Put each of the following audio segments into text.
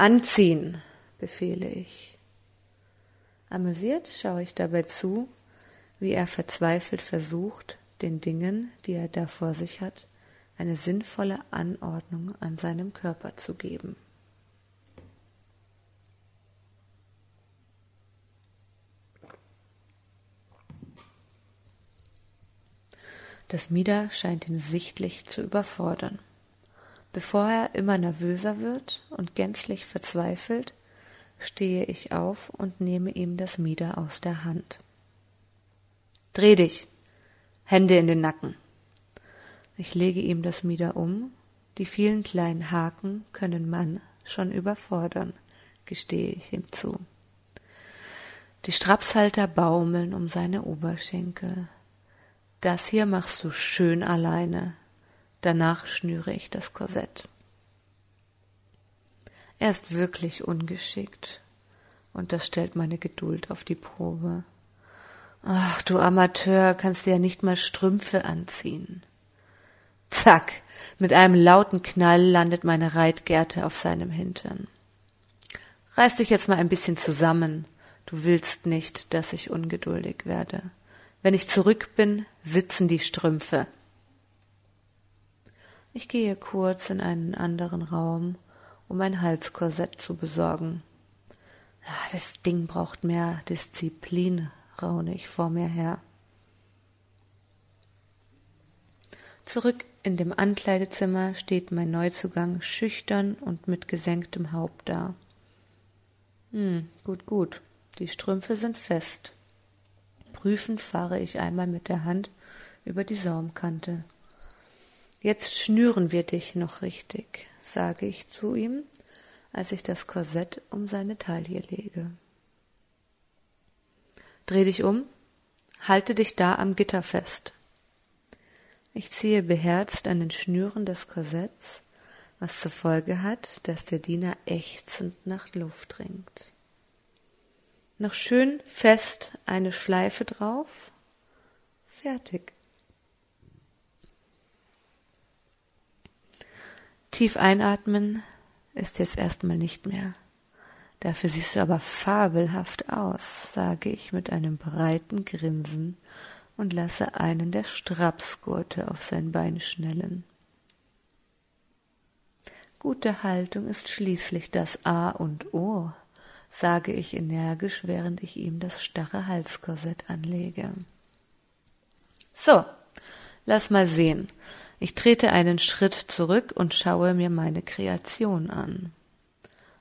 Anziehen, befehle ich. Amüsiert schaue ich dabei zu, wie er verzweifelt versucht, den Dingen, die er da vor sich hat, eine sinnvolle Anordnung an seinem Körper zu geben. Das Mieder scheint ihn sichtlich zu überfordern. Bevor er immer nervöser wird und gänzlich verzweifelt, stehe ich auf und nehme ihm das Mieder aus der Hand. Dreh dich, Hände in den Nacken. Ich lege ihm das Mieder um. Die vielen kleinen Haken können Mann schon überfordern, gestehe ich ihm zu. Die Strapshalter baumeln um seine Oberschenkel. Das hier machst du schön alleine. Danach schnüre ich das Korsett. Er ist wirklich ungeschickt, und das stellt meine Geduld auf die Probe. Ach, du Amateur, kannst dir ja nicht mal Strümpfe anziehen. Zack, mit einem lauten Knall landet meine Reitgerte auf seinem Hintern. Reiß dich jetzt mal ein bisschen zusammen. Du willst nicht, dass ich ungeduldig werde. Wenn ich zurück bin, sitzen die Strümpfe. Ich gehe kurz in einen anderen Raum, um ein Halskorsett zu besorgen. Das Ding braucht mehr Disziplin, raune ich vor mir her. Zurück in dem Ankleidezimmer steht mein Neuzugang schüchtern und mit gesenktem Haupt da. Hm, gut, gut. Die Strümpfe sind fest. Prüfend fahre ich einmal mit der Hand über die Saumkante. Jetzt schnüren wir dich noch richtig, sage ich zu ihm, als ich das Korsett um seine Taille lege. Dreh dich um, halte dich da am Gitter fest. Ich ziehe beherzt an den Schnüren des Korsetts, was zur Folge hat, dass der Diener ächzend nach Luft ringt. Noch schön fest eine Schleife drauf. Fertig. Tief einatmen ist jetzt erstmal nicht mehr. Dafür siehst du aber fabelhaft aus, sage ich mit einem breiten Grinsen und lasse einen der Strapsgurte auf sein Bein schnellen. Gute Haltung ist schließlich das A und O sage ich energisch, während ich ihm das starre Halskorsett anlege. So, lass mal sehen. Ich trete einen Schritt zurück und schaue mir meine Kreation an.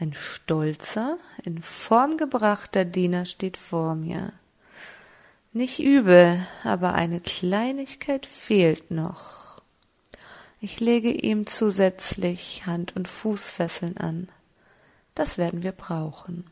Ein stolzer, in Form gebrachter Diener steht vor mir. Nicht übel, aber eine Kleinigkeit fehlt noch. Ich lege ihm zusätzlich Hand- und Fußfesseln an. Das werden wir brauchen.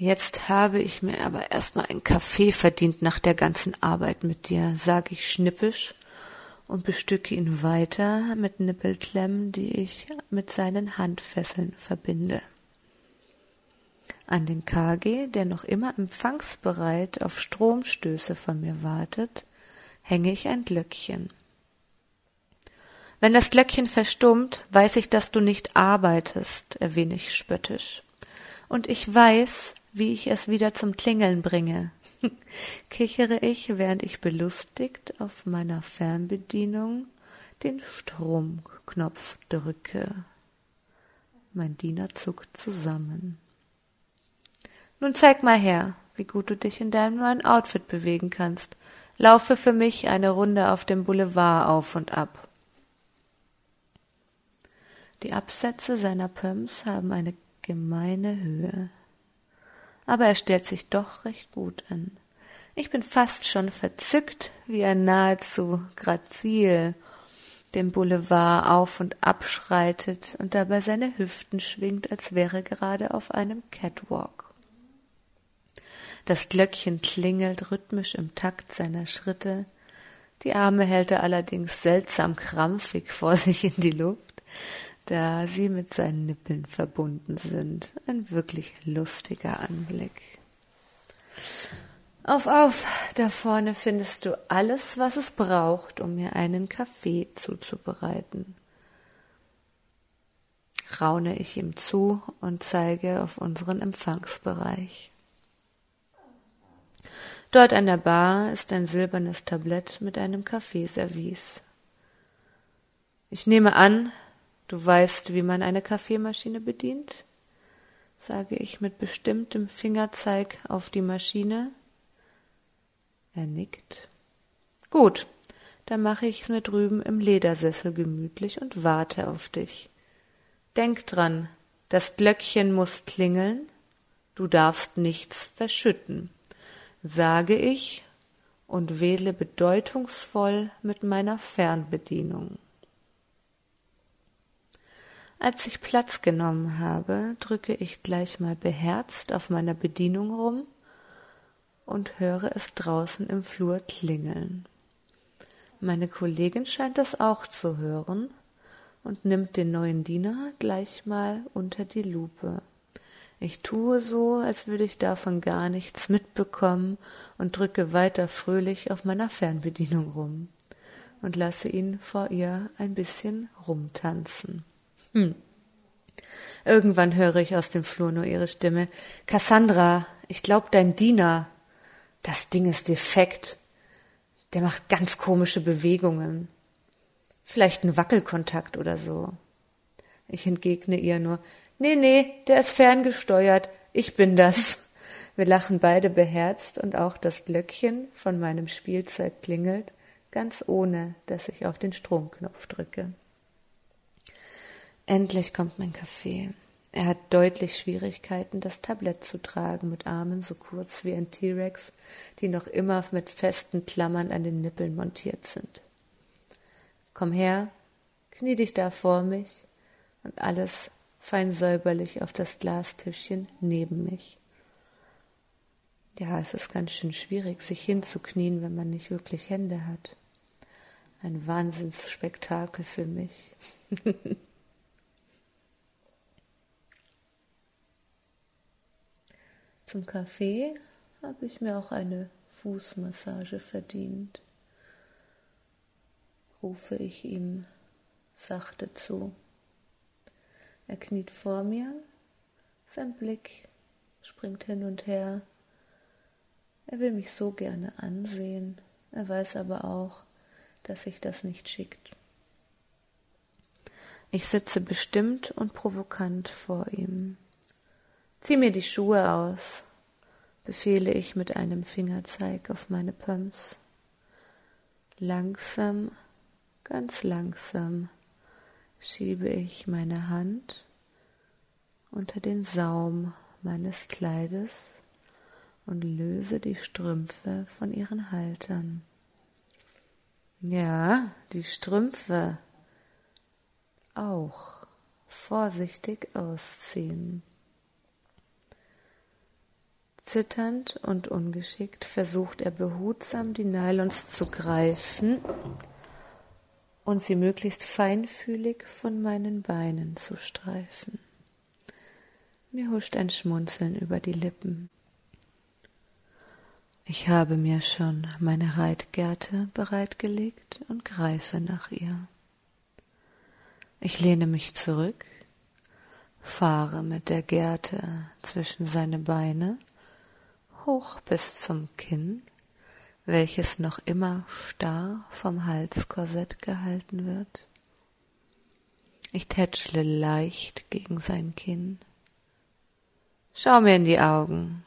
Jetzt habe ich mir aber erstmal einen Kaffee verdient nach der ganzen Arbeit mit dir, sage ich schnippisch und bestücke ihn weiter mit Nippelklemmen, die ich mit seinen Handfesseln verbinde. An den KG, der noch immer empfangsbereit auf Stromstöße von mir wartet, hänge ich ein Glöckchen. Wenn das Glöckchen verstummt, weiß ich, dass du nicht arbeitest, erwähne ich spöttisch. Und ich weiß, wie ich es wieder zum Klingeln bringe, kichere ich, während ich belustigt auf meiner Fernbedienung den Stromknopf drücke. Mein Diener zuckt zusammen. Nun zeig mal her, wie gut du dich in deinem neuen Outfit bewegen kannst. Laufe für mich eine Runde auf dem Boulevard auf und ab. Die Absätze seiner Pumps haben eine gemeine Höhe. Aber er stellt sich doch recht gut an. Ich bin fast schon verzückt wie ein nahezu grazil. den Boulevard auf und abschreitet und dabei seine Hüften schwingt, als wäre gerade auf einem Catwalk. Das Glöckchen klingelt rhythmisch im Takt seiner Schritte, die Arme hält er allerdings seltsam krampfig vor sich in die Luft, da sie mit seinen Nippeln verbunden sind. Ein wirklich lustiger Anblick. Auf, auf, da vorne findest du alles, was es braucht, um mir einen Kaffee zuzubereiten. Raune ich ihm zu und zeige auf unseren Empfangsbereich. Dort an der Bar ist ein silbernes Tablett mit einem Kaffeeservice. Ich nehme an, du weißt, wie man eine Kaffeemaschine bedient, sage ich mit bestimmtem Fingerzeig auf die Maschine. Er nickt. Gut, dann mache ich's mir drüben im Ledersessel gemütlich und warte auf dich. Denk dran, das Glöckchen muss klingeln, du darfst nichts verschütten sage ich und wähle bedeutungsvoll mit meiner Fernbedienung. Als ich Platz genommen habe, drücke ich gleich mal beherzt auf meiner Bedienung rum und höre es draußen im Flur klingeln. Meine Kollegin scheint das auch zu hören und nimmt den neuen Diener gleich mal unter die Lupe. Ich tue so, als würde ich davon gar nichts mitbekommen und drücke weiter fröhlich auf meiner Fernbedienung rum und lasse ihn vor ihr ein bisschen rumtanzen. Hm. Irgendwann höre ich aus dem Flur nur ihre Stimme. Cassandra, ich glaub dein Diener. Das Ding ist defekt. Der macht ganz komische Bewegungen. Vielleicht ein Wackelkontakt oder so. Ich entgegne ihr nur, Nee, nee, der ist ferngesteuert. Ich bin das. Wir lachen beide beherzt und auch das Glöckchen von meinem Spielzeug klingelt, ganz ohne, dass ich auf den Stromknopf drücke. Endlich kommt mein Kaffee. Er hat deutlich Schwierigkeiten, das Tablett zu tragen, mit Armen so kurz wie ein T-Rex, die noch immer mit festen Klammern an den Nippeln montiert sind. Komm her, knie dich da vor mich und alles fein säuberlich auf das Glastischchen neben mich. Ja, es ist ganz schön schwierig, sich hinzuknien, wenn man nicht wirklich Hände hat. Ein Wahnsinnsspektakel für mich. Zum Kaffee habe ich mir auch eine Fußmassage verdient, rufe ich ihm sachte zu. Er kniet vor mir, sein Blick springt hin und her. Er will mich so gerne ansehen, er weiß aber auch, dass sich das nicht schickt. Ich sitze bestimmt und provokant vor ihm. Zieh mir die Schuhe aus, befehle ich mit einem Fingerzeig auf meine Pumps. Langsam, ganz langsam schiebe ich meine Hand unter den Saum meines Kleides und löse die Strümpfe von ihren Haltern. Ja, die Strümpfe auch vorsichtig ausziehen. Zitternd und ungeschickt versucht er behutsam die Nylons zu greifen und sie möglichst feinfühlig von meinen Beinen zu streifen. Mir huscht ein Schmunzeln über die Lippen. Ich habe mir schon meine Reitgerte bereitgelegt und greife nach ihr. Ich lehne mich zurück, fahre mit der Gerte zwischen seine Beine hoch bis zum Kinn welches noch immer starr vom Halskorsett gehalten wird. Ich tätschle leicht gegen sein Kinn. Schau mir in die Augen.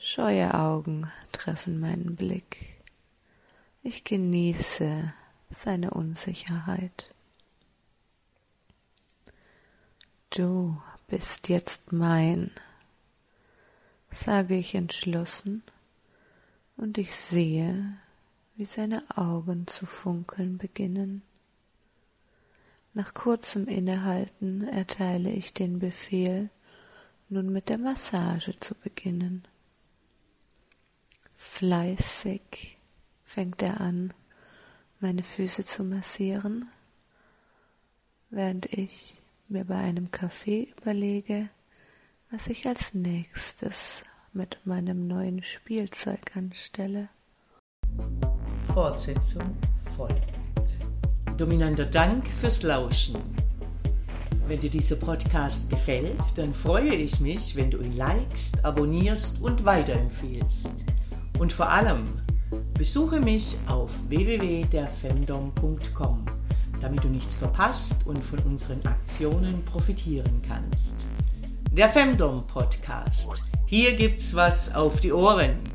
Scheue Augen treffen meinen Blick. Ich genieße seine Unsicherheit. Du bist jetzt mein, sage ich entschlossen und ich sehe, wie seine Augen zu funkeln beginnen. Nach kurzem Innehalten erteile ich den Befehl, nun mit der Massage zu beginnen. Fleißig fängt er an, meine Füße zu massieren, während ich mir bei einem Kaffee überlege, was ich als nächstes mit meinem neuen Spielzeug anstelle. Fortsetzung folgt. Dominanter Dank fürs Lauschen. Wenn dir dieser Podcast gefällt, dann freue ich mich, wenn du ihn likest, abonnierst und weiterempfehlst. Und vor allem, besuche mich auf www.derfemdom.com, damit du nichts verpasst und von unseren Aktionen profitieren kannst. Der Femdom Podcast. Hier gibt's was auf die Ohren.